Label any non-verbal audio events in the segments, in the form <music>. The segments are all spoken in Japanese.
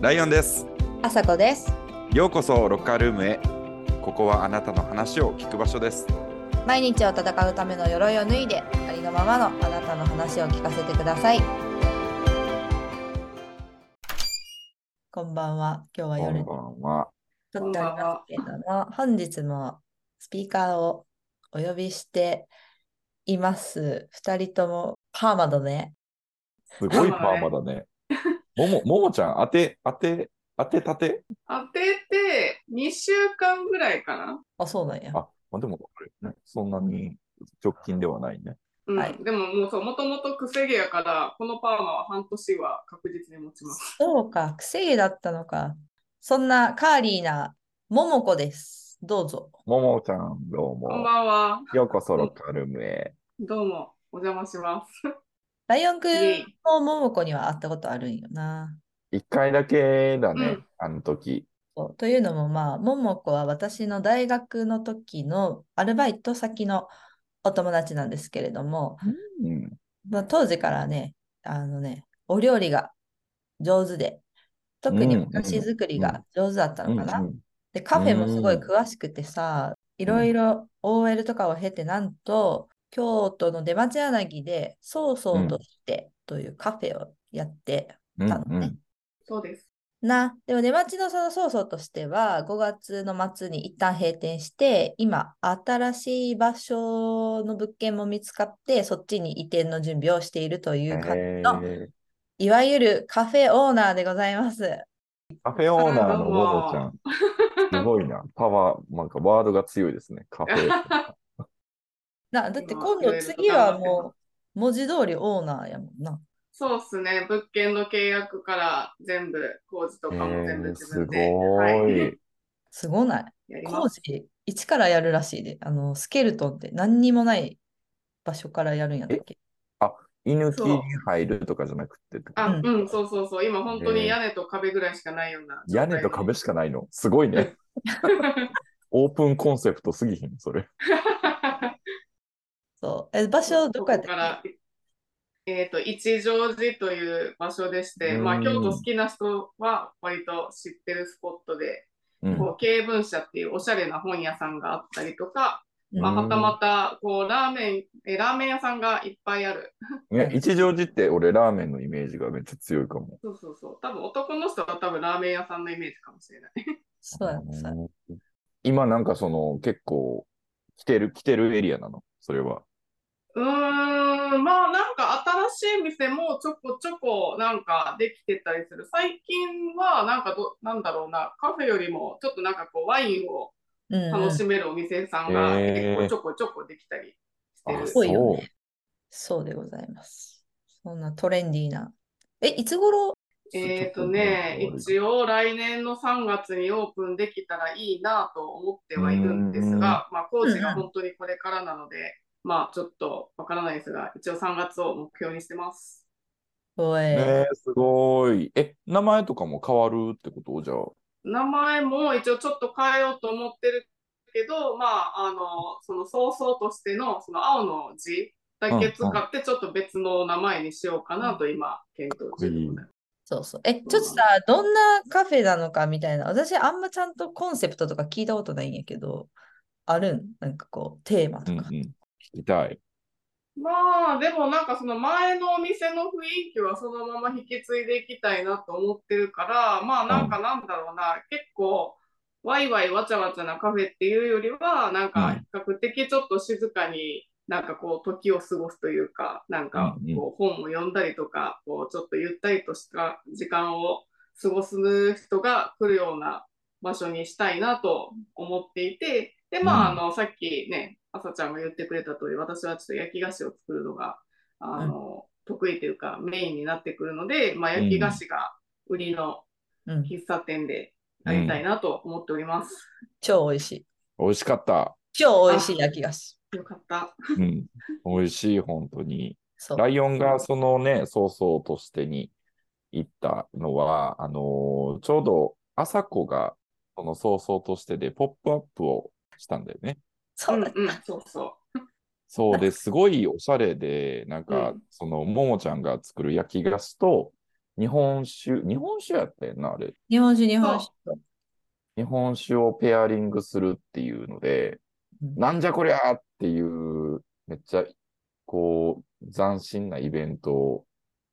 ライオンです。あさこです。ようこそロッカールームへ。ここはあなたの話を聞く場所です。毎日を戦うための鎧を脱いで、ありのままのあなたの話を聞かせてください。こんばんは。今日は夜にこんばんは。撮っておりますけれども、本日もスピーカーをお呼びしています。二人ともパーマだね。すごいパーマだね。もも、ももちゃん、当て、当て、当てたて？当てて2週間ぐらいかな。あ、そうなんや。あ、まあ、でも、ね、そんなに直近ではないね。うんはいでももうそう、もともとくせ毛やから、このパーマは半年は確実に持ちます。そうか、くせ毛だったのか。そんなカーリーなももこです。どうぞ。ももちゃん、どうこんも。ばんは。ようこそロッカールームへ。どうも、お邪魔します。ライオンくんもももこには会ったことあるんよな。一回だけだね、うんあの時。というのもまあ、ももこは私の大学の時のアルバイト先のお友達なんですけれども、うん。まあ、当時からね、あのね、お料理が上手で、特にうんお菓子作りが上手だったのかな。うんうんで、カフェもすごいうん詳しくてさ、いろいろ OL とかを経て、なんと、京都の出町柳で、そうそうとしてというカフェをやってうんたのね。そうです。な、でも出町のそのそうそうとしては、5月の末に一旦閉店して、今、新しい場所の物件も見つかって、そっちに移転の準備をしているという感じの、えいわゆるカフェオーナーでございます。ーカフェオーナーのももちゃん。すごいな。パワー、なんかワードが強いですね。カフェ。<laughs> な、だって今今度次はもう文字通りオーナーやもんな。そうっすね。物件の契約から全部、工事とかも全部えー、す自分で、ごはいい。すごない？工事一からやるらしいで。あの、スケルトンって何にもない場所からやるんやったっけ？居抜きそうに入るとかじゃなくてあ、うんうん、そうそうそう。今本当えーに屋根と壁ぐらいしかないような状態屋根と壁しかないの？すごいね。<laughs> オープンコンセプトすぎひん、それ。<laughs> <laughs> そう。え、場所どこやったっこから、えっと、一乗寺という場所でして、まあ、うん京都好きな人は割と知ってるスポットで、うんこう、経文社っていうおしゃれな本屋さんがあったりとか、けまあ、うんはたまた、こう、ラーメン、え、ラーメン屋さんがいっぱいある。ね、一乗寺って俺ラーメンのイメージがめっちゃ強いかも。そうそうそう。多分男の人は多分ラーメン屋さんのイメージかもしれない。そうやそうやうん今なんかその結構来てる、来てるエリアなの？それは。うーん、まあなんか新しい店もちょこちょこなんかできてたりする。最近はなんかど、なんだろうな、カフェよりもちょっとなんかこうワインを楽しめるお店さんが結構ちょこちょこできたりしてる。あそうよねそうでございます。そんなトレンディーな。え、いつ頃えっとね、一応来年の3月にオープンできたらいいなと思ってはいるんですが、まあ工事が本当にこれからなので、まあちょっとわからないですが、一応3月を目標にしてます。おい、ねえ、すごい。え、名前とかも変わるってこと？じゃあ。名前も一応ちょっと変えようと思ってるけど、まあ、あの、その早々としての、その青の字だけ使って、ちょっと別の名前にしようかなと今、検討中でございます。そうそう。え、ちょっとさ、どんなカフェなのかみたいな。私、あんまちゃんとコンセプトとか聞いたことないんやけど、あるん？なんかこう、テーマとか。うんうん。聞きたい。まあ、でもなんかその前のお店の雰囲気はそのまま引き継いでいきたいなと思ってるから、まあなんかなんだろうな、結構、ワイワイわちゃわちゃなカフェっていうよりは、なんか比較的ちょっと静かになんかこう時を過ごすというか、なんかこう本を読んだりとか、こうちょっとゆったりとした時間を過ごす人が来るような場所にしたいなと思っていて、で、まあ、あうんの、さっきね、朝ちゃんが言ってくれた通り、私はちょっと焼き菓子を作るのが、あの、得意というかメインになってくるので、まあ、焼き菓子が売りのうん。喫茶店でやりたいなと思っております。超美味しい。美味しかった。超美味しい焼き菓子。よかった。うん。美味しい、本当に。そう。ライオンがそのね、そうそうとしてに行ったのは、あのーちょうど朝子がそのそうそうとしてでポップアップをしたんだよね。そうだんうん、そうそそうですごいおしゃれで、なんか、うんそのももちゃんが作る焼き菓子と、日本酒、日本酒やったよな、あれ。日本酒、日本酒と。日本酒をペアリングするっていうので、うんなんじゃこりゃーっていう、めっちゃ、こう、斬新なイベントを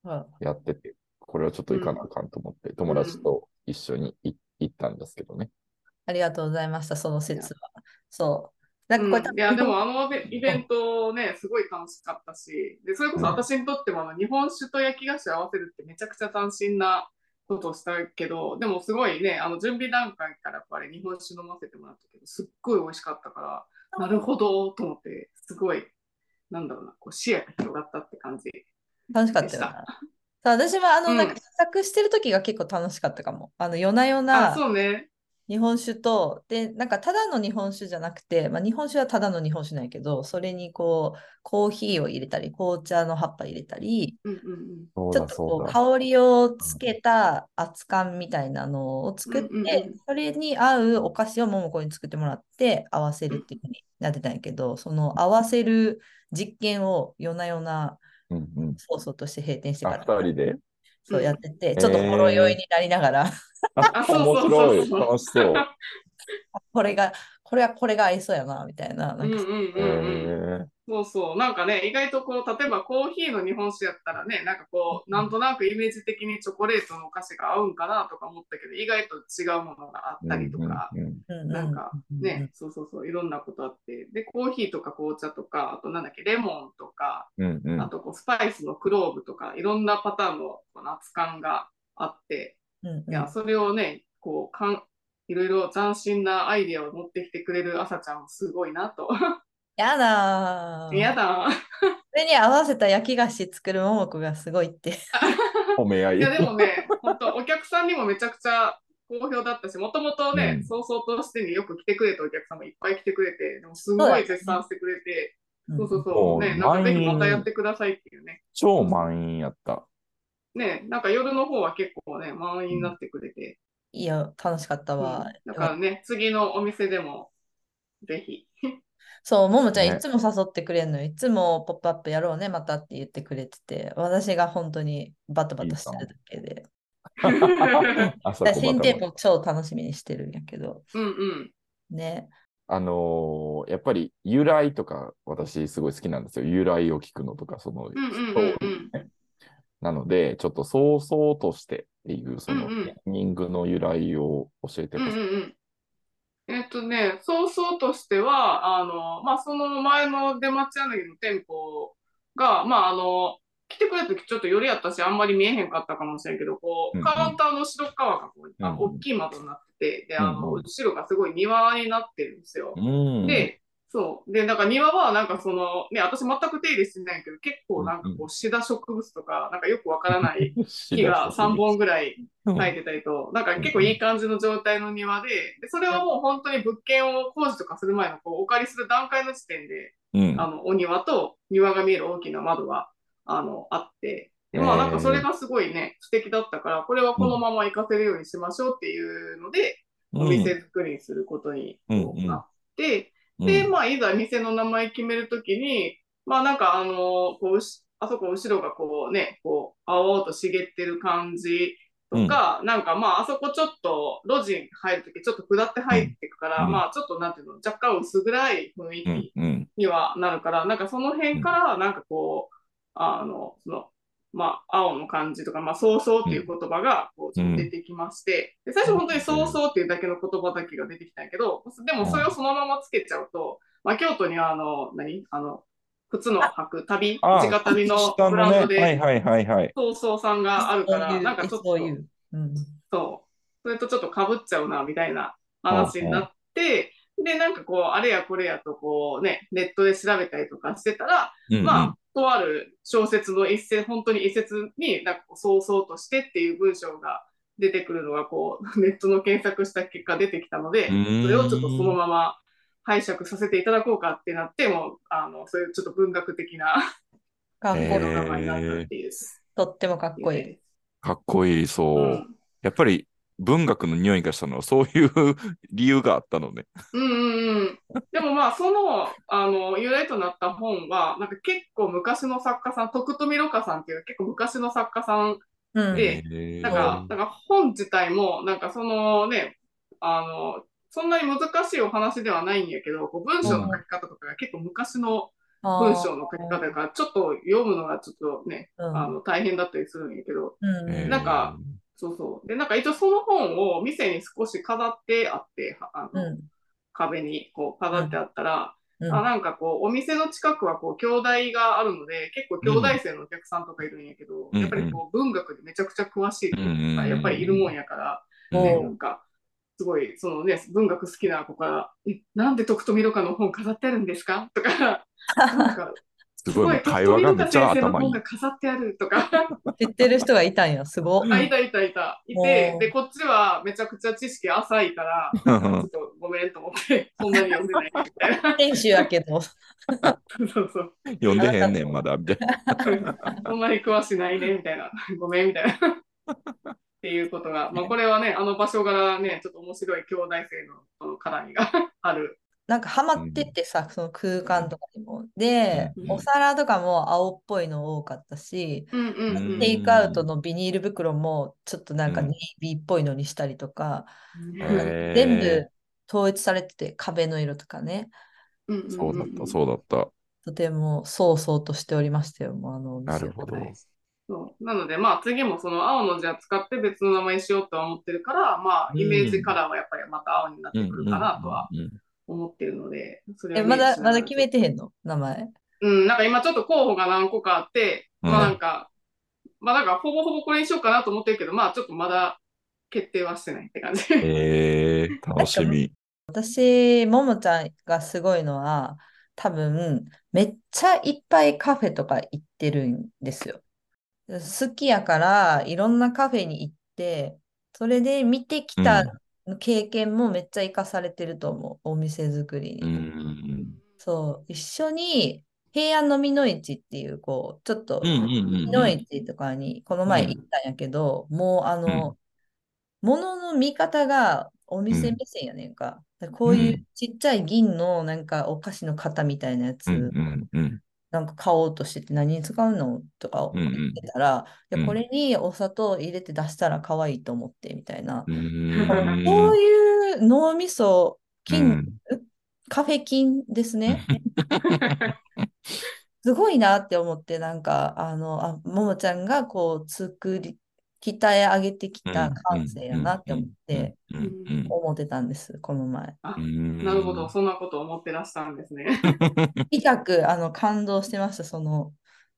はやってて、これはちょっと行かなあかんと思って、友達と一緒にい行ったんですけどね。ありがとうございました、その説は。そう。なんかこれ多分うんいや、でもあのイベントね、すごい楽しかったし、で、それこそ私にとってもあの日本酒と焼き菓子を合わせるってめちゃくちゃ斬新なことをしたけど、でもすごいね、あの準備段階からこれ日本酒飲ませてもらったけど、すっごい美味しかったから、<laughs> なるほどと思って、すごい、なんだろうな、こう視野が広がったって感じ。楽しかったよな。そう私はあの、うんなんか試作してる時が結構楽しかったかも。あの夜な夜あ、なそうね。日本酒と、で、なんかただの日本酒じゃなくて、まあ、日本酒はただの日本酒なんやけど、それにこう、コーヒーを入れたり、紅茶の葉っぱ入れたり、うんうんうん。そうちょっとだそうだ。こう香りをつけた熱燗みたいなのを作って、うんうんうんそれに合うお菓子を桃子に作ってもらって合わせるっていうふうになってたんやけど、その合わせる実験を夜な夜なうんうん。ソースとして閉店してあ、から二人で？そうやってて、んちょっとほろ酔いになりながら、あそうそう面白い。楽しそう。これが、これはこれが合いそうやな、みたいな。なんか。そうそう。なんかね、意外とこう、例えばコーヒーの日本酒やったらね、なんかこう、なんとなくイメージ的にチョコレートのお菓子が合うんかなとか思ったけど、意外と違うものがあったりとか、うんうんうん。うんなんかね、そうそうそう、いろんなことあって、で、コーヒーとか紅茶とか、あとなんだっけ、レモンとか、うんうん。あとこう、スパイスのクローブとか、いろんなパターンのこう夏感があって、うんうん。いや、それをね、こう、かんいろいろ斬新なアイデアを持ってきてくれる朝ちゃんもすごいなと。やだー。やだ。それに合わせた焼き菓子作る桃子がすごいって。<laughs> 褒め合い。いやでもね、本当お客さんにもめちゃくちゃ好評だったし、もともとね、うん早々としてによく来てくれたお客さんもいっぱい来てくれて、でもすごい絶賛してくれて、そうそうもそうう、ね、なんかぜひまたやってくださいっていうね。超満員やった。ね、なんか夜の方は結構ね、満員になってくれて、いや、楽しかったうんわ。だからね、次のお店でも、ぜひ。そう、ももちゃんねいつも誘ってくれるのよ。いつもポップアップやろうね、またって言ってくれてて、私が本当にバタバタしてるだけで。<laughs> 新店舗舗超楽しみにしてるんやけど、うんうん。ね。あのーやっぱり由来とか私すごい好きなんですよ。由来を聞くのとか、その、うんうんうんうん。なので、ちょっと早々としてっていう、その、うんうんタイミングの由来を教えてうんほしい。うんうん。えっとね、早々としては、あの、まあ、その前の出町柳の店舗が、まあ、あの、来てくれた時ちょっと夜やったし、あんまり見えへんかったかもしれんけど、こう、カウンターの後ろ側がこう、あうんうん大きい窓になってて、で、あの、後ろがすごい庭になってるんですよ。うん。で、そう。で、なんか庭はなんかその、ね、私全く手入れしてないけど、結構なんかこう、シダ植物とか、なんかよくわからない <laughs> 木が3本ぐらい生えてたりと、なんか結構いい感じの状態の庭で、でそれはもう本当に物件を工事とかする前のこうお借りする段階の時点で、うん。あの、お庭と庭が見える大きな窓が、あの、あって、でまあなんかそれがすごいね、素敵だったから、これはこのまま活かせるようにしましょうっていうので、お店作りにすることになって、で、まあ、いざ店の名前決めるときに、まあ、なんか、あの、こう、あそこ後ろがこうね、こう、青々と茂ってる感じとか、なんかまあ、あそこちょっと路地に入るとき、ちょっと下って入っていくから、うん。まあ、ちょっとなんていうの、若干薄暗い雰囲うん。気うん。にはなるから、なんかその辺から、なんかこう、あの、その、まあ、青の感じとか、まあ、早々っていう言葉が、こう、出てきまして、で最初本当に早々っていうだけの言葉だけが出てきたんやけど、でもそれをそのままつけちゃうと、まあ、京都には、あの、何？あの、靴の履く旅、あ直旅の下ブランドのね。はいで、はいはいはい。早々さんがあるから、なんかちょっと、そういう。うん。そう。それとちょっと被っちゃうな、みたいな話になって、で、なんかこう、あれやこれやとこうね、ネットで調べたりとかしてたら、うんうんまあ、とある小説の一節、本当に一節に、なんかこう、早々としてっていう文章が出てくるのが、こう、<laughs> ネットの検索した結果出てきたので、うんそれをちょっとそのまま拝借させていただこうかってなって、もう、あの、そういうちょっと文学的なかっこいい。へー名前になったっていう。とってもかっこいい。かっこいい、そう。うんやっぱり文学の匂いがしたのはそういう <laughs> 理由があったのね。うんうんうん。でもまあ、その、あの、由来となった本は、なんか結構昔の作家さん、徳富ろ過さんっていう結構昔の作家さんうん。でへーなんか、だから本自体も、なんかそのね、あの、そんなに難しいお話ではないんやけど、こう文章の書き方とかが結構昔の文章の書き方だから、ちょっと読むのがちょっとね、うんあの大変だったりするんやけど、うんなんか、そうそう。で、なんか一応その本を店に少し飾ってあって、はあのうん。壁にこう飾ってあったら、うん。あなんかこう、お店の近くはこう、兄弟があるので、結構兄弟生のお客さんとかいるんやけど、うん。やっぱりこう、文学でめちゃくちゃ詳しい子うんがやっぱりいるもんやから、うん。ね、うんなんか、すごい、そのね、文学好きな子から、え、なんで徳富ろ過の本飾ってあるんですか？とか、なんか、すごい、会話がめっちゃ頭いい。飾ってあるとか、知ってる人がいたんや、すご。あ、いたいたいた。いおてー、で、こっちはめちゃくちゃ知識浅いから、<laughs> ちょっとごめんと思って、そんなに読んでないみたいな。<laughs> 選手やけど。そうそう。読んでへんねん、まだ、みたいな。そんなに詳しないね、みたいな。ごめん、みたいな。っていうことが、まあ、これはね、あの場所柄ね、ちょっと面白い兄弟生のこの絡みがある。なんかハマってってさ、その空間とかにも。で、うん。お皿とかも青っぽいの多かったし、うんうんうん。テイクアウトのビニール袋もちょっとなんかうん。ネイビーっぽいのにしたりとか、全部統一されてて壁の色とかね、そうだった、そうだった。とてもそうそうとしておりましたよ、もうあのお店なるほど。そう。なので、まあ次もその青の字を使って別の名前にしようとは思ってるから、まあイメージカラーはやっぱりまた青になってくるかなとは思ってるので、それえ、をまだ、まだ決めてへんの？名前？うん、なんか今ちょっと候補が何個かあって、うんまあなんか、まあなんかほぼほぼこれにしようかなと思ってるけど、まあちょっとまだ決定はしてないって感じ。えー、楽しみ。<laughs> 私、ももちゃんがすごいのは、多分、めっちゃいっぱいカフェとか行ってるんですよ。好きやから、いろんなカフェに行って、それで見てきた経験もめっちゃ活かされてると思う、お店作りうに。ん。そう、一緒に平安の美の市っていう、こう、ちょっと、うんうんうん美の市とかにこの前行ったんやけど、もうあの、物の見方がお店目線やねんか。こういうちっちゃい銀のなんかお菓子の型みたいなやつ、うんうんうん。なんか買おうとしてて何に使うの？とかうんうん。言ってたら、いうん。やこれにお砂糖入れて出したら可愛いと思ってみたいな。うこん。ういう脳みそ、筋、うん。カフェ筋ですね。<laughs> すごいなって思って、なんか、あの、あ、ももちゃんがこう、作り、鍛え上げてきた感性やなって思って、うんうん思ってたんです、この前。なるほど、そんなことを思ってらっしゃるんですね。<laughs> 痛く、あの、感動してました、その、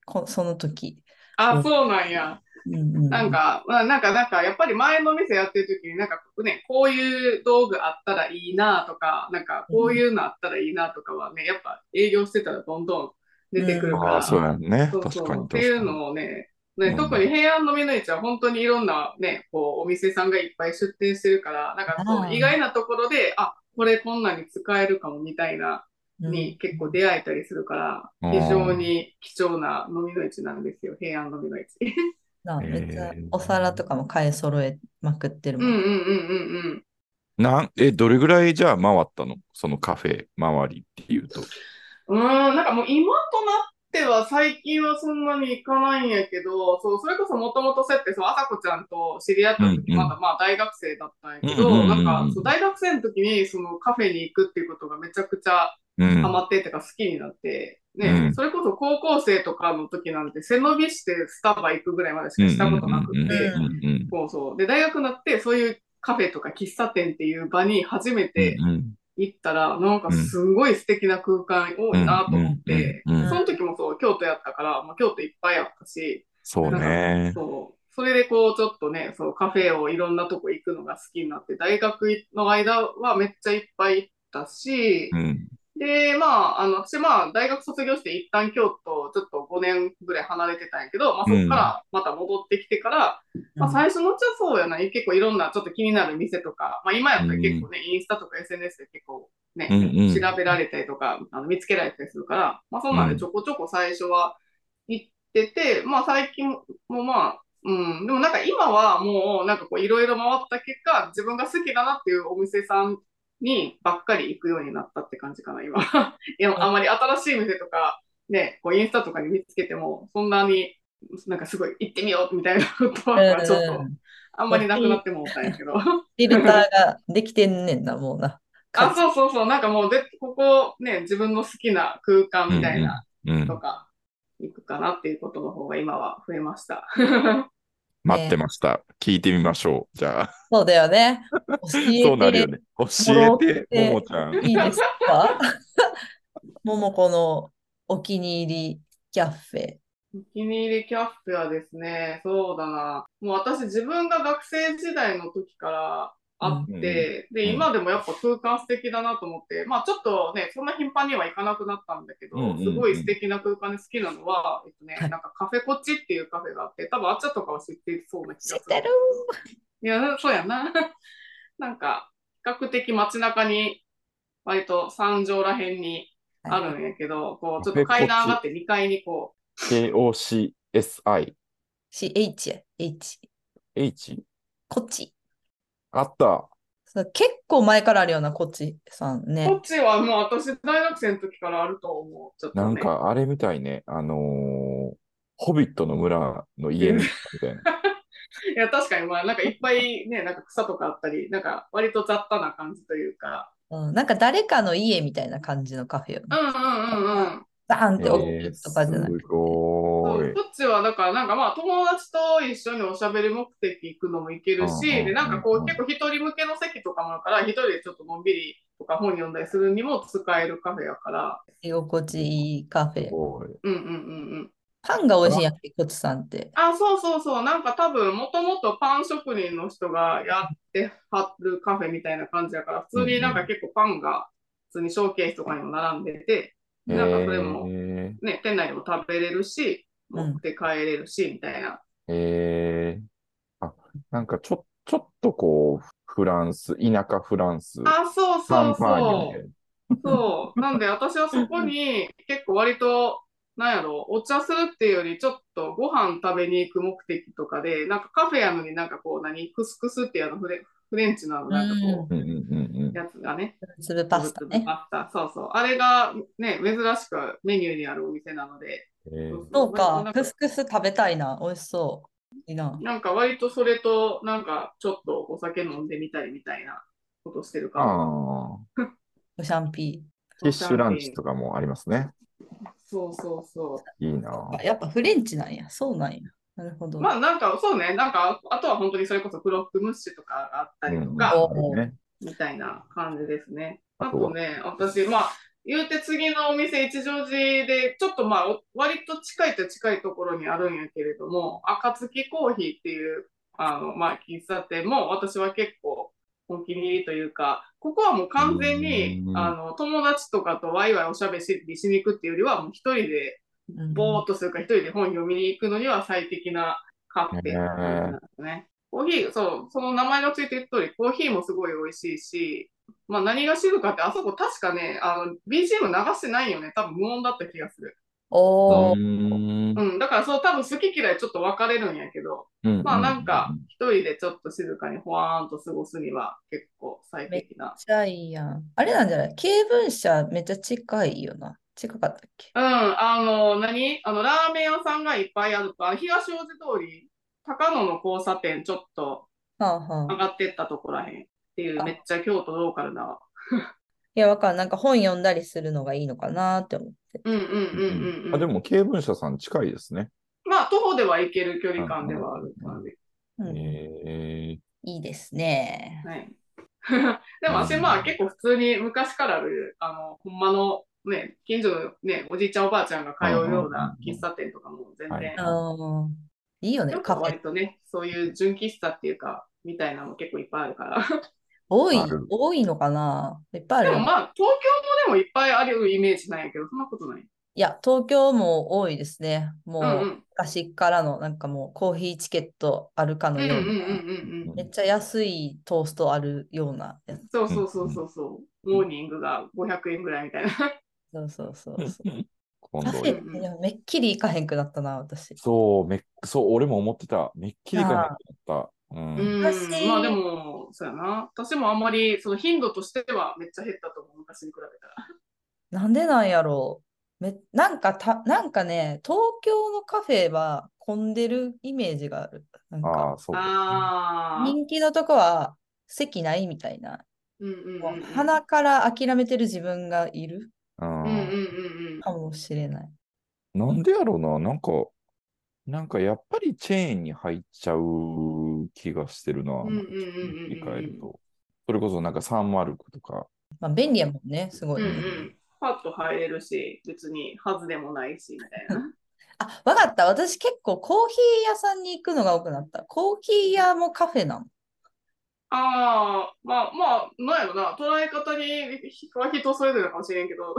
こその時。あ、そうなんや。うんうんなんか、まあ、なんか、なんか、やっぱり前の店やってる時に、なんかね、こういう道具あったらいいなとか、なんか、こういうのあったらいいなとかはね、やっぱ営業してたらどんどん出てくるから、ああ、そうやんね。そうそう確かにっていう。のをね、ね、うん特に平安の美の市は本当にいろんなね、こう、お店さんがいっぱい出店してるから、なんかそう意外なところで、あ、これこんなに使えるかもみたいな、うんに結構出会えたりするから、うん非常に貴重な飲みの市なんですよ、平安の美の市。なめっちゃお皿とかも買い揃えまくってるもん。うんうんうんうんうん。なんえ、どれぐらいじゃあ回ったの？そのカフェ周りっていうと。うーん、なんかもう今となっては最近はそんなに行かないんやけど、そう、それこそもともとそうやって、そう、あさこちゃんと知り合った時、まだまあ大学生だったんやけど、なんかそう大学生の時にそのカフェに行くっていうことがめちゃくちゃうん。ハマってってか好きになって、ね、うん。それこそ高校生とかの時なんて背伸びしてスタバ行くぐらいまでしかしたことなくうんて、そうそう。で、大学になってそういうカフェとか喫茶店っていう場に初めて行ったら、なんかすごい素敵な空間多いなと思って、その時もそう、京都やったから、まあ、京都いっぱいあったし、そうね。そう。それでこう、ちょっとね、そう、カフェをいろんなとこ行くのが好きになって、大学の間はめっちゃいっぱい行ったし、うん。で、まあ、あの、私、まあ、大学卒業して一旦京都、ちょっと5年ぐらい離れてたんやけど、まあ、そこからまた戻ってきてから、まあ、最初のうちはそうやな、結構いろんなちょっと気になる店とか、まあ、今やったら結構ね、インスタとか SNS で結構ね、うんうん。調べられたりとか、あの見つけられたりするから、まあ、そんなんでちょこちょこ最初は行ってて、まあ、最近もまあ、うん、でもなんか今はもうなんかこういろいろ回った結果、自分が好きだなっていうお店さんにばっかり行くようになったって感じかな、今。<laughs> いや、あまり新しい店とか、ね、こうインスタとかに見つけても、そんなになんかすごい行ってみようみたいなことはちょっとあんまりなくなってもうたんやけど。フィルターができてんねんな、もうな。<laughs> あ、そうそうそう。なんかもうで、ここね、自分の好きな空間みたいなうんとか、行くかなっていうことの方が今は増えました。待ってました。聞いてみましょう。じゃあ、そうだよね。<laughs> 教えそうなるよてね。教えて、てももちゃん。いいですか？ももこのお気に入りキャッフェ。お気に入りキャッフェはですね、そうだな。もう私自分が学生時代の時からあって、うんで、うん今でもやっぱ空間素敵だなと思って、まあちょっとね、そんな頻繁には行かなくなったんだけど、うんうんうんすごい素敵な空間で好きなのは、えっとね、はいなんかカフェコチっていうカフェがあって、多分あっちゃとかは知っていそうな気がする。知ってるいや、そうやな。<laughs> なんか、比較的街中に、割と三条らへんにあるんやけど、こう、ちょっと階段上がって2階にこ KOCSI。CH や、H。H? こっち。あった。そう結構前からあるような、こっちさんう、こねっ。ちはもう私大学生の時からあると思う。ちょっとね。なんかあれみたいね。あのーホビットの村の家みたいな。<laughs> いや、確かにまあ、なんかいっぱいね、なんか草とかあったり、なんか割と雑多な感じというか。うん、なんか誰かの家みたいな感じのカフェよね。うんうんうんうん。バーンって大きえーいとかじゃなくて。すごい。こっちはだからなんかまあ友達と一緒におしゃべり目的行くのも行けるし、でなんかこう結構一人向けの席とかもあるから、一人でちょっとのんびりとか本読んだりするにも使えるカフェやから、居心地いいカフェうんうんうんうん。パンが美味しいんやっけ、こっちさんって。あ、そうそうそう、なんか多分もともとパン職人の人がやってはるカフェみたいな感じやから、普通になんか結構パンが普通にショーケースとかにも並んでて、なんかそれもえね、店内でも食べれるし、うん持って帰れるし、みたいな。ー、えー、あ、なんかちょ、ちょっとこう、フランス、田舎フランス、あ、そうシそうそう。そう。なんで私はそこに結構割と、なんやろ、お茶するっていうよりちょっとご飯食べに行く目的とかで、なんかカフェやのになんかこう何、クスクスっていうあのフレフレンチのあのなんかこうやつがね、粒パスタね。パスタ、そうそう。あれがね、珍しくメニューにあるお店なので、えーそうかクスクス食べたいな。美味しそう。いいな。なんか割とそれとなんかちょっとお酒飲んでみたりみたいなことしてるかも。ああ、お <laughs> シャンピフィッシュランチとかもありますね。そうそうそう。いいなやっぱフレンチなんや。そうなんや。なるほど。まあなんかそうね、なんかあとは本当にそれこそクロックムッシュとかがあったりとか、おね、みたいな感じですね。ああとね、私、まあ、言うて次のお店、一乗寺で、ちょっとまあ、お割と近いと近いところにあるんやけれども、暁コーヒーっていう、あの、まあ、喫茶店も私は結構お気に入りというか、ここはもう完全にう、ん。あの、友達とかとワイワイおしゃべりしに行くっていうよりは、もう一人で、うんぼーっとするか、一人で本読みに行くのには最適なカフェなんですね。コーヒー、そう、その名前がついてる通り、コーヒーもすごい美味しいし、まあ何が静かって、あそこ確かね、あの、BGM 流してないよね。多分無音だった気がする。おうん、だからそう、多分好き嫌いちょっと分かれるんやけど、まあなんか、一人でちょっと静かにほわーんと過ごすには結構最適な。めっちゃいいやん。あれなんじゃない？経文社めっちゃ近いよな。近かったっけ？うん、あの、何？あの、ラーメン屋さんがいっぱいあると、あの東大路通り、高野の交差点ちょっとはあはあ。上がってったとこらへんっていう、あめっちゃ京都ローカルな。いや、わかんなんか本読んだりするのがいいのかなって思って。うんうんうんうん、うん。あ、でも、経文社さん近いですね。まあ、徒歩では行ける距離感ではある感じ。うんえいいですね。はい。<laughs> でも私、まあ結構普通に昔からある、あの、ほんまのね、近所のね、おじいちゃんおばあちゃんが通うような喫茶店とかも全はい然、いいよねカフェか割。とね、そういう純喫茶っていうか、みたいなのも結構いっぱいあるから。多い多いのかないっぱいある。でもまあ、東京もでもいっぱいあるイメージなんやけど、そんなことない。いや、東京も多いですね。もう、うんうん。昔からのなんかもうコーヒーチケットあるかのような、うん。めっちゃ安いトーストあるようなやつ。そうそうそうそうそう。モーニングが500円ぐらいみたいな。そうそうそうそう。ー、今度カフェってでもめっきり行かへんくなったな、私。そう、めっそう、俺も思ってた。めっきりかなった。うん。うん、昔まあでも、そうやな。私もあんまり、その頻度としてはめっちゃ減ったと思う、昔に比べたら。なんでなんやろめなんかた、なんかね、東京のカフェは混んでるイメージがある。なんあかあ、そうね。ああ。人気のとこは席ないみたいな。うんうんうん。鼻から諦めてる自分がいるうんうんうんうんかもしれない。なんでやろうな、なんか、なんかやっぱりチェーンに入っちゃう気がしてるな、うん。うんうんなんかうんうんうん。振り返ると。それこそなんかサンマルクとか、まあ、便利やもんね、すごうんういね。ん。パッと入れるし、別にはずでもないし、みたいな。<laughs> あ、わかった。私結構コーヒー屋さんに行くのが多くなった。コーヒー屋もカフェなの。ああ、まあまあ、なんやろな、捉え方には人それぞれかもしれんけど、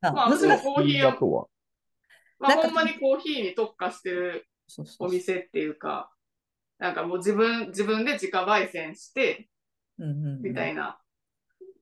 あ <laughs> まあ私もコーヒー屋だとは。まあほんまにコーヒーに特化してるお店っていうか、なんかもう自分、自分で自家焙煎して、うんうんうんみたいな。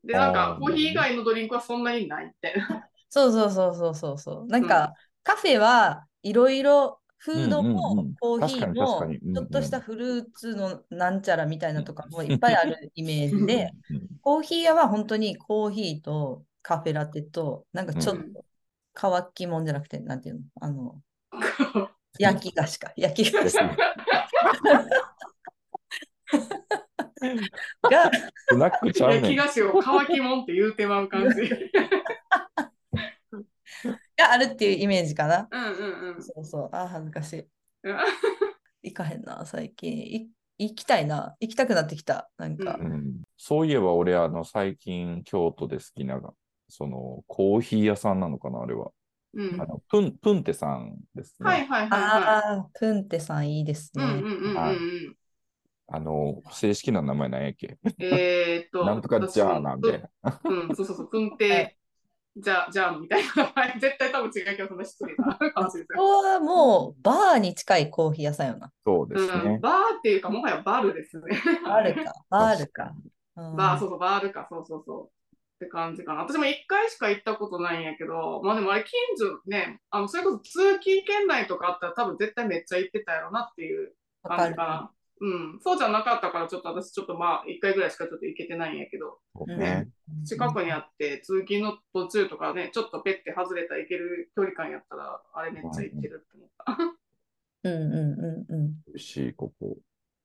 で、なんかコーヒー以外のドリンクはそんなにないみたいな。<laughs> そうそうそうそうそうそう。なんか、カフェはいろいろフードもうんコーヒーもちょっとしたフルーツのなんちゃらみたいなとかもいっぱいあるイメージで、うんコーヒー屋は本当にコーヒーとカフェラテと、なんかちょっうんと乾きもんじゃなくて、なんていうの？あの、焼き菓子か。焼き菓子。<laughs> が、スナックちゃうねん。焼き菓子を乾きもんって言うてまう感じ。<laughs> があるっていうイメージかな。うんうんうん。そうそう。あー、恥ずかしい。うん行かへんな、最近。い行きたいな。行きたくなってきた。なんか。ううんそういえば俺、あの、最近京都で好きな、その、コーヒー屋さんなのかな、あれは。うんあの、プン、プンテさんですね。はいはいはいはああ、プンテさんいいですい。うんね。うんうんうんはいうん。あの、正式な名前なんやっけ？えーっと、<laughs> なんとかジャーなんで。うん、そうそうそう、訓定、じゃあ、じゃあ、みたいな名前、<laughs> 絶対多分違うけど、そんな失礼な話ですよ。ここはもう、バーに近いコーヒー屋さんよな。そうですうん、ね。バーっていうか、もはやバルですね。バ <laughs> ールか、バールか。うんバー、そうそう、バールか、そうそうそう。って感じかな。私も一回しか行ったことないんやけど、まあでもあれ近所ね、あのそれこそ通勤圏内とかあったら多分絶対めっちゃ行ってたやろなっていうわかる感じか。な。うん、そうじゃなかったからちょっと私ちょっとまあ一回ぐらいしかちょっと行けてないんやけど、ね。近くにあって通勤の途中とかね、ちょっとペッて外れたら行ける距離感やったら、あれめっちゃ行ってるって思った。うんうんうんうん。美味しい、ここ。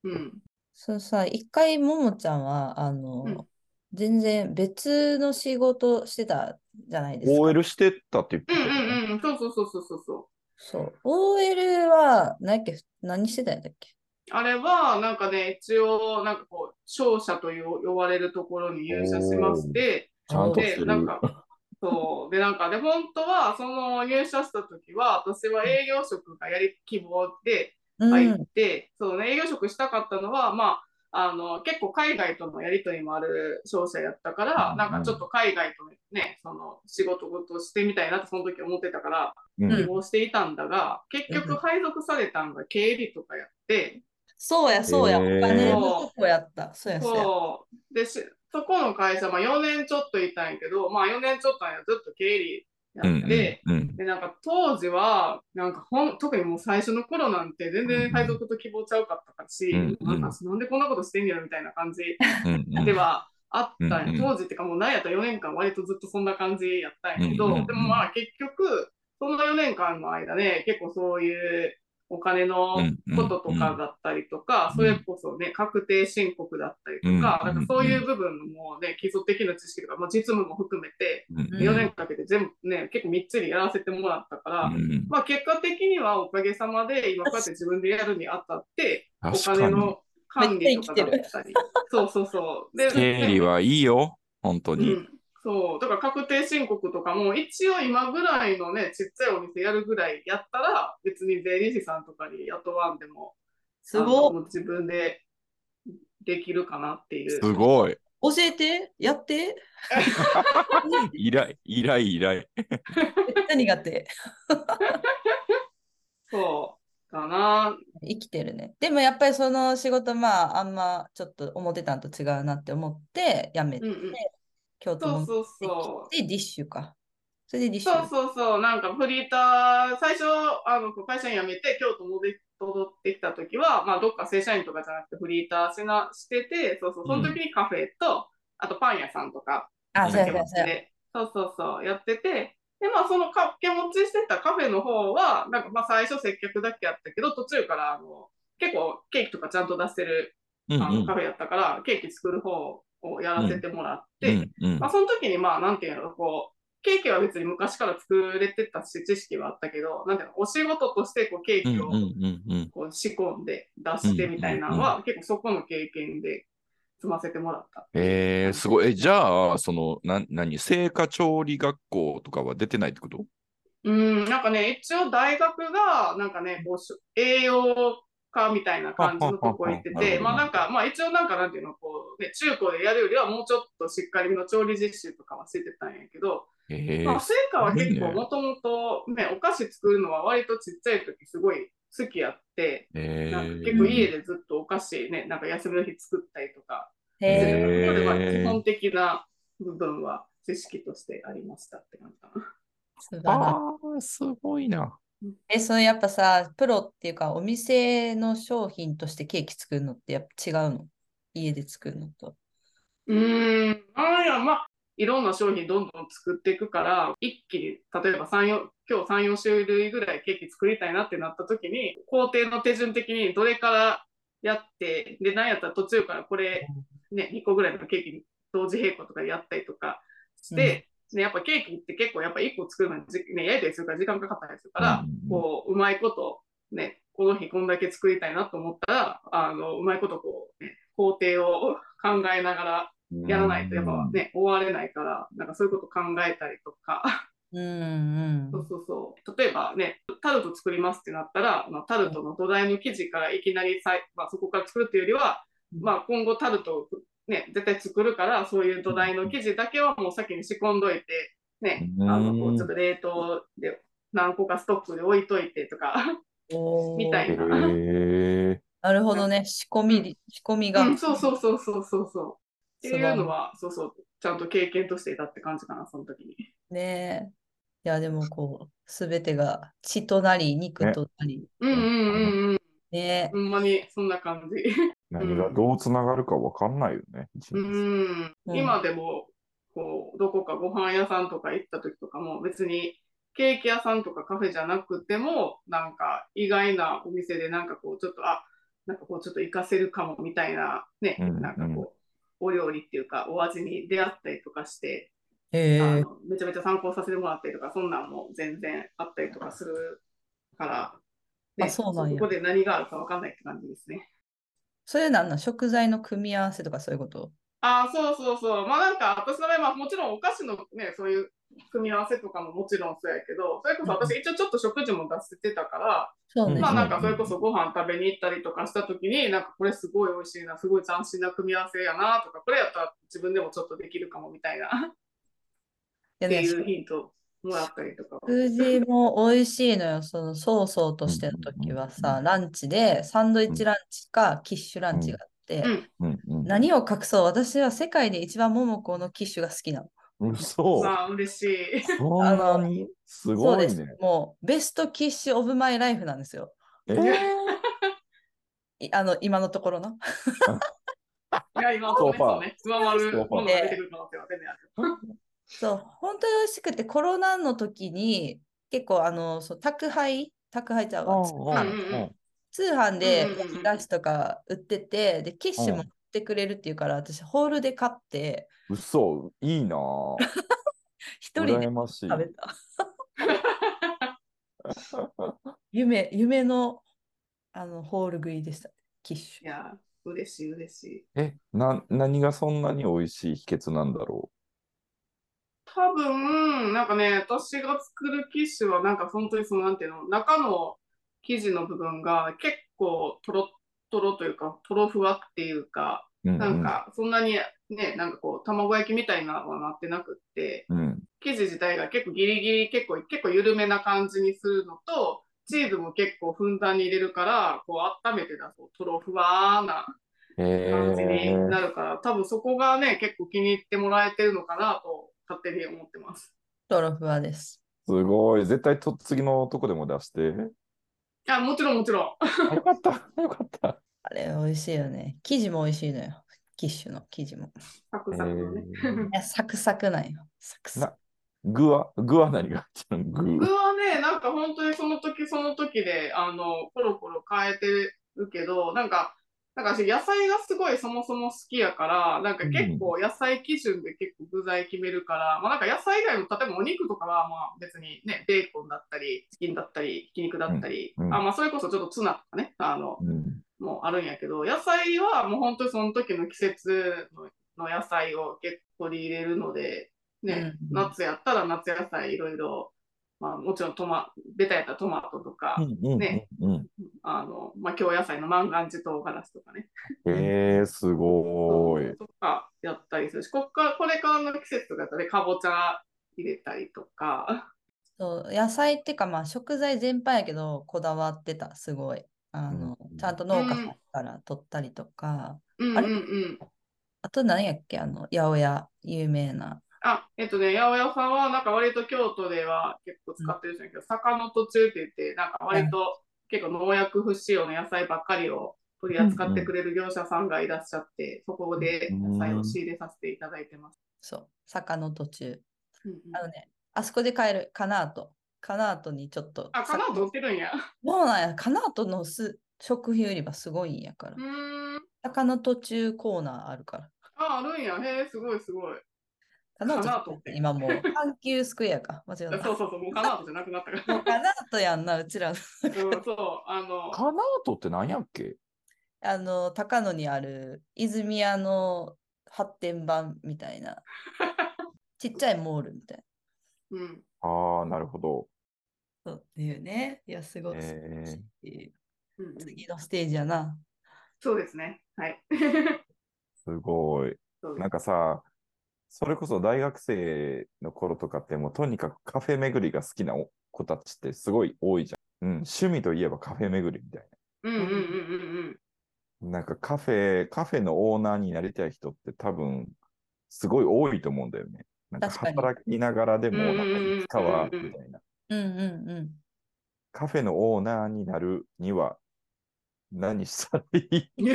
うん。そうさ、一回ももちゃんは、あの、うん全然別の仕事してたじゃないですか。OL してたって言ってうんたよね。うんうん、そうそうそうそうそうそう。そう。OL は、何やっけ、何してたんだっけ？あれは、なんかね、一応、なんかこう、商社という呼ばれるところに入社しまして、ちゃんとしてで、る。なんか、そう、で、なんか、で、本当は、その入社した時は、私は営業職がやり希望でうん。入って、そうね、営業職したかったのは、まあ、あの、結構海外とのやり取りもある商社やったから、うんなんかちょっと海外とね、その仕事ごとしてみたいなってその時思ってたから、うん希望していたんだが、結局配属されたんが経理とかやって、そうや、そうや。お金のとこやった。そうや、そうや。そう。でし、そこの会社、まあ4年ちょっといたんやけど、まあ4年ちょっとやずっと経理やうんって、うんうんで、なんか当時は、なんかほん、特にもう最初の頃なんて全然配属と希望ちゃうかったかし、うんうんなんかなんでこんなことしてんやろみたいな感じではあったんや。うんうん当時っていうかもうなんやったら4年間割とずっとそんな感じやったんやけど、うんうんうんでもまあ結局、その4年間の間ね、結構そういうお金のこととかだったりとか、うん。それこそね、確定申告だったりとか、うん。なんかそういう部分のもうね、基礎的な知識とか、もう実務も含めて、うん。うん。4年かけて全部ね、結構みっちりやらせてもらったから、うん。まあ結果的にはおかげさまで、今こうやって自分でやるにあたって、お。金の管理とかだったり、そうそうそう。で経理はいいよ、本当に。うん、そう、だから確定申告とかも、一応今ぐらいのね、ちっちゃいお店やるぐらいやったら、別に税理士さんとかに雇わんでも、すごい。自分でできるかなっていう。すごい。教えて、やって。<laughs> 依頼、依頼、依頼。<laughs> めっちゃ苦手。<laughs> そう、かな。生きてるね。でもやっぱりその仕事、まあ、あんまちょっと思ってたんと違うなって思って、辞めて、うんうん。京都戻そうそうそう。ディッシュか。それでディッシュ。そうそうそう、なんかフリーター、最初、あの会社員辞めて、京都戻ってきたときは、まあ、どっか正社員とかじゃなくて、フリーターしなしてて、そうそう、その時にカフェと、あとパン屋さんとか、あ、そうそうやそうそうそうそう、やってて、で、で、まあ、その掛け持ちしてたカフェの方は、なんかまあ最初接客だけやったけど、途中からあの結構ケーキとかちゃんと出してるうん。あのカフェやったから、ケーキ作る方をやらせてもらって、まあ、その時にまあ、なんていうの、こう、ケーキは別に昔から作れてたし、知識はあったけど、なんていうの、お仕事としてこうケーキをこう仕込んで出してみたいなのは、結構そこの経験で積ませてもらった。えー、すごい。え、じゃあ、その、な、何、製菓調理学校とかは出てないってこと？うん、なんかね、一応大学が、なんかね、こうし栄養科みたいな感じのとこ行ってて、<laughs> ははははまあなんか、まあ一応なんかなんていうの、こう、ね、中高でやるよりはもうちょっとしっかりめの調理実習とかはしてたんやけど、えー、まあ成果は結構もともとね、お菓子作るのは割とちっちゃい時すごい好きやって、えなんかー、結構家でずっとお菓子ね、なんか休みの日作ったりとかえ。ので、まあへー基本的な部分は知識としてありましたって感じかな。ああ、すごいな。え、そのやっぱさ、プロっていうか、お店の商品としてケーキ作るのってやっぱ違うの？家で作るのと。うーん、あいや、まあ、いろんな商品どんどん作っていくから、一気に、例えば3、4、今日3、4種類ぐらいケーキ作りたいなってなった時に、工程の手順的にどれからやって、で、なんやったら途中からこれ、ね、2個ぐらいのケーキ同時並行とかやったりとかして、ね、やっぱケーキって結構やっぱ1個作るのにじ、ね、焼いたりするから時間かかったりするから、うんこう、うまいこと、ね、この日こんだけ作りたいなと思ったら、あの、うまいことこう、ね、工程を考えながら、やらないとやっぱね、終われないから、なんかそういうこと考えたりとか、うんうん。そうそうそう。例えばね、タルト作りますってなったら、まあ、タルトの土台の生地からいきなりさい、まあ、そこから作るっていうよりは、まあ、今後タルトをね、絶対作るから、そういう土台の生地だけはもう先に仕込んどいて、ね、あの、こうちょっと冷凍で何個かストックで置いといてとか、<laughs> みたいへえなるほどね。仕込み、仕込みが。うん、そうそうそうそうそうそう。っていいうのは、そうそう、ちゃんと経験としていたって感じかな、その時に。ねえ。いや、でもこう、すべてが血となり、肉となり。うんうんうんうん。ねほんまにそんな感じ。何がどうつながるかわかんないよね。一う日ん。うん今でも、こう、どこかご飯屋さんとか行った時とかも、別にケーキ屋さんとかカフェじゃなくても、なんか意外なお店でなんかこう、ちょっと、あ、なんかこう、ちょっと活かせるかもみたいな、ね、うんなんかこう、お料理っていうか、お味に出会ったりとかして、へえ。あのめちゃめちゃ参考させてもらったりとか、そんなんも全然あったりとかするから、あそうなんやここで何があるか分かんないって感じですね。それなんなん食材の組み合わせとかそういうこと？ああ、そうそうそう。まあなんか、私の場合はもちろんお菓子のね、そういう組み合わせとかももちろんそうやけど、それこそ私一応ちょっと食事も出せてたから、そうね。まあなんかうんそれこそご飯食べに行ったりとかした時に、なんかこれすごい美味しいな、すごい斬新な組み合わせやなとか、これやったら自分でもちょっとできるかもみたいなっていうヒントもらったりとかは。食事も美味しいのよ。そのソーソーとしての時はさ、ランチでサンドイッチランチかキッシュランチがあって、うんうんうん。何を隠そう？私は世界で一番モモコのキッシュが好きなの。嘘まあ嬉しい。そんなに？すそうですごいね。。もうベストキッシュオブマイライフなんですよ。え？ーいあの今のところの？いや、今そうね、ソファーそうね、上回るものが出てくる可能性は全然ある。そう、本当に美味しくて、コロナの時に結構あのそう宅配、宅配ちゃうわ。通販でお菓子とか売ってて、で、キッシュも売ってくれるっていうから、私ホールで買って、嘘、いいなぁ。一人で羨ましい。食べた。夢、夢のあのホール食いでした。キッシュ。いや、嬉しい、嬉しい。え、な、何がそんなに美味しい秘訣なんだろ多分、なんかね、私が作るキッシュは、なんか本当にその、なんていうの、中の生地の部分が結構とろっとろというか、とろふわっていうか、う。うんなんかそんなにね、なんかこう、卵焼きみたいなのはなってなくって、うん、うん。生地自体が結構ギリギリ、結構、結構緩めな感じにするのと、チーズも結構ふんだんに入れるから、こう温めて出すととろふわーなへ感じにえ。なるから、多分そこがね、結構気に入ってもらえてるのかなと勝手に思ってます。トロフワです。すごい。絶対と次のとこでも出して。あ、もちろんもちろん。あよかった。よかった。あれ美味しいよね。生地も美味しいのよ。キッシュの生地も。サクサクのね。へーいやサクサクなんよ。サクサなク。具は、具は何が具。具はね、なんか本当にその時その時で、あの、コロコロ変えてるけど、なんか、なんか私野菜がすごいそもそも好きやから、なんか結構野菜基準で結構具材決めるから、まあなんか野菜以外も、例えばお肉とかはまあ別にね、ベーコンだったり、チキンだったり、ひき肉だったり、うんうん。あまあそれこそちょっとツナとかね、あの、うん。もうあるんやけど、野菜はもう本当にその時の季節のの野菜を結構取り入れるので、ね、うん。夏やったら夏野菜いろいろ、まあもちろんトマ、ベタやったらトマトとか、ねうん。あの、まあ京野菜の万願寺唐辛子とかね、えー、すごーい。とかやったりするし、こっから、これからの季節とかだったらね、かぼちゃ入れたりとか、そう野菜ってかまあ食材全般やけどこだわってたすごい。あの、うんちゃんと農家さんから取ったりとか、うんうんあれ？うん。あと何やっけ？あの八百屋有名なあ、えっとね、八百屋さんは、なんか割と京都では結構使ってるんですけど、坂の途中って言って、なんか割と結構農薬不使用の野菜ばっかりを取り扱ってくれる業者さんがいらっしゃって、そこで野菜を仕入れさせていただいてます。そう。坂の途中うんうん。あのねあそこで買えるカナートカナートにちょっとあ、かなと売ってるんや。そうなんや。カナートのす食品売り場すごいんやから。うーん。坂の途中コーナーあるから。あ、あるんや。へえ、すごいすごい。カナート今もう阪急スクエアか間違えたそうそうそう、もうかなとじゃなくなったから。もうカナートやんなうちらうん、そう、あの、カナートって何やっけ？あの、高野にある泉屋の発展版みたいな、<laughs> ちっちゃいモールみたいうん。ああ、なるほど。な。そうっていうね。いや、すごい。へうんうん次のステージやな。そうですね。はい。<laughs> すごい。なんかさ、それこそ大学生の頃とかってもうとにかくカフェ巡りが好きな子たちってすごい多いじゃん。うん、趣味といえばカフェ巡りみたいうんうんうんうんうん。な。なんかカフェ、カフェのオーナーになりたい人って多分すごい多いと思うんだよね。なんか働きながらでも、なんかいつかは、みたいな。うんうんうん。カフェのオーナーになるには何したらいい？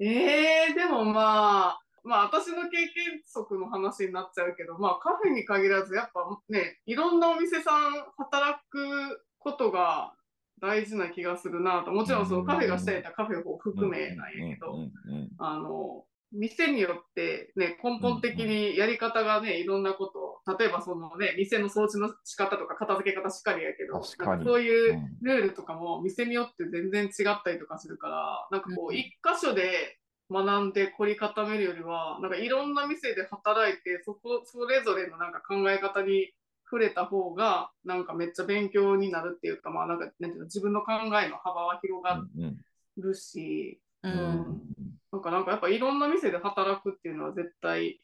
<laughs> えー、でもまあ、まあ私の経験則の話になっちゃうけど、まあカフェに限らずやっぱね、いろんなお店さん働くことが大事な気がするなと。もちろんそのカフェがしたいったらカフェを含めなんやけど、あの、店によってね、根本的にやり方がね、いろん。なことを、例えばそのね、店の掃除の仕方とか片付け方しかりやけど、そういうルールとかも店によって全然違ったりとかするから、なん。かこうん。う、一箇所で学んで凝り固めるよりは、なんかいろんな店で働いて、そこ、それぞれのなんか考え方に触れた方が、なんかめっちゃ勉強になるっていうか、まあなんか、なんていうの、自分の考えの幅は広がるし、ううんん。なんかなんかやっぱいろんな店で働くっていうのは絶対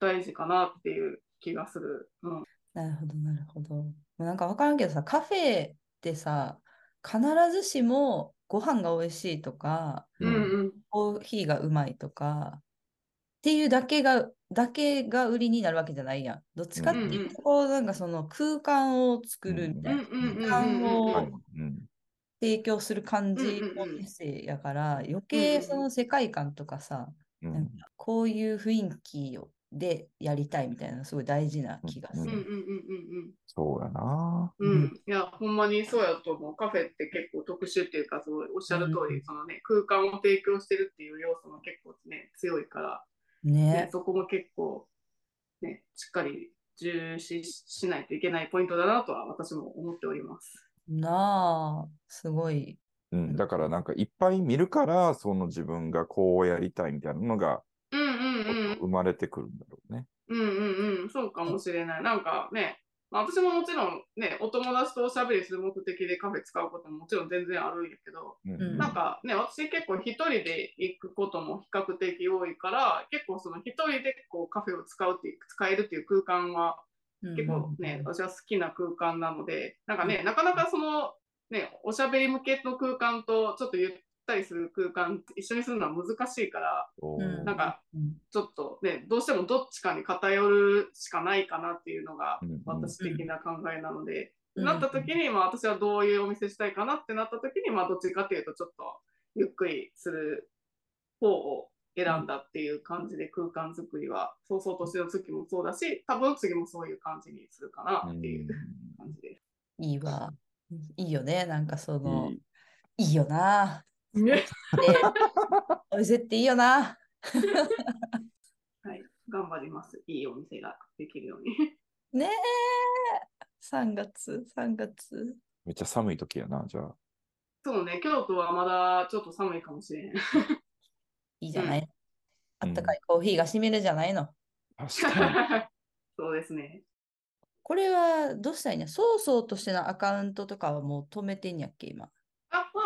大事かなっていう気がする。うん。なるほど、なるほど。なんかわからんけどさ、カフェってさ、必ずしもご飯が美味しいとか、うんうん。コーヒーがうまいとか、っていうだけが、だけが売りになるわけじゃないやん。どっちかっていうと、こう、なんかその空間を作るみたいな、うんうんうんうんうん空間を提供する感じうんうんうんの店やから、余うんうんうん。計その世界観とかさ、うん。なんかこういう雰囲気をでやりたいみたいなのすごい大事な気がすうんうんうんる。うんそうやな。うん。うん。いや、ほんまにそうやと思う。カフェって結構特殊っていうか、そのおっしゃる通り、そのね、空間を提供してるっていう要素も結構ね、強いから、ねね。そこも結構、ね、しっかり重視しないといけないポイントだなとは私も思っております。なあ、すごい。うん、だからなんかいっぱい見るから、その自分がこうやりたいみたいなのがうんうんうん。生まれてくるんだろうね。うんうんうん、そうかもしれない。なんかね、まあ、私ももちろんね、お友達とおしゃべりする目的でカフェ使うことももちろん全然あるんやけど、うん。うん。なんかね、私結構一人で行くことも比較的多いから、結構その一人でこうカフェを使うっていう、使えるっていう空間は結構ね、私は好きな空間なので、なんかね、なかなかそのね、おしゃべり向けの空間とちょっとゆったりする空間一緒にするのは難しいから、なんかうんちょっとね、どうしてもどっちかに偏るしかないかなっていうのが私的な考えなので、うんなった時に、まあ私はどういうお店したいかなってなった時に、まあどっちかっていうとちょっとゆっくりする方を選んだっていう感じで空間作りは、そうそうとしての月もそうだし、多分次もそういう感じにするかなっていう感じです。いいわ。いいよね。なんかその、いいいいよな。ねでお店っていいよな。<laughs> はい、頑張ります。いいお店ができるように。ねえ。3月、3月。めっちゃ寒い時やな、じゃあ。そうね、京都はまだちょっと寒いかもしれん。いいじゃない。うんあったかいコーヒーがしみるじゃないの。確かに。<laughs> そうですね。これはどうしたらいいんや？そうそうとしてのアカウントとかはもう止めてんやっけ、今？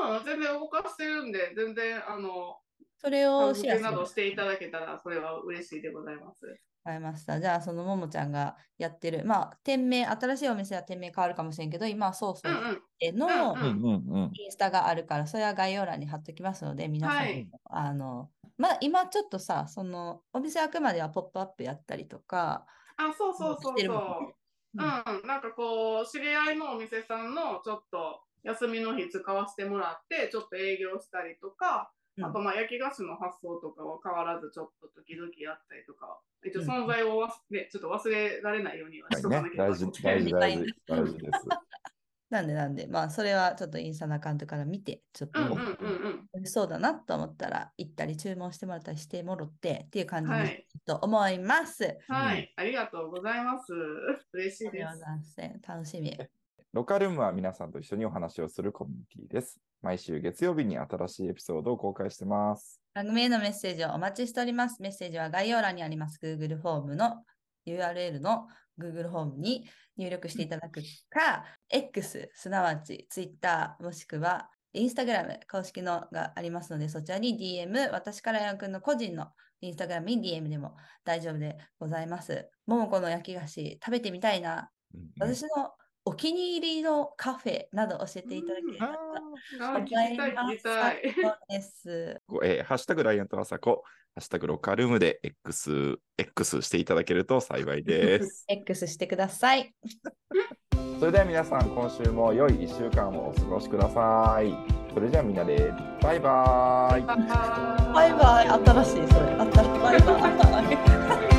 あ、うん、全然動かしてるんで、全然、あの、それタをグ付けなシェアするどしていただけたら、それは嬉しいでございます。わかりました。じゃあ、そのももちゃんがやってる、まあ、店名、新しいお店は店名変わるかもしれんけど、今はそうそううんうん。での。インスタがあるから、それは概要欄に貼っときますので、皆さん、はいあの、まあ、今ちょっとさ、その、お店開くまではポップアップやったりとか、あ、そうそうそうそう。ねうん、なんかこう、知り合いのお店さんのちょっと休みの日使わせてもらって、ちょっと営業したりとか、うん。あとまあ焼き菓子の発送とかは変わらずちょっと時々やったりとか、一応うん。存在を忘れ、ちょっと忘れられないようにはしとかなねきゃいけない大事、大事、大事、大事です。<laughs> なんでなんで、まあ、それはちょっとインスタのアカウントから見て、ちょっとそうだなと思ったら、行ったり注文してもらったりしてもろってっていう感じと思います。はい、ありがとうございます。嬉しいです。楽しみ。ロカルームは皆さんと一緒にお話をするコミュニティです。毎週月曜日に新しいエピソードを公開してます。番組へのメッセージをお待ちしております。メッセージは概要欄にあります Google フォームの URL の Google フォームに入力していただくか、X、すなわち Twitter、もしくは Instagram 公式のがありますので、そちらに DM、私からやんくんの個人の Instagram に DM でも大丈夫でございます。ももこの焼き菓子食べてみたいな。うんうん私のお気に入りのカフェなど教えていただければとあー聞きたい、聞きたい。そうです。こうえーハッシュタグライアント朝子、ハッシュタグロカルームで X、X していただけると幸いです。<laughs> X してください。<laughs> それでは皆さん、今週も良い1週間をお過ごしください。それじゃあみんなでバイバイ。バイバイバイバイ。新しい、それ。新しい。バイバイ。<laughs>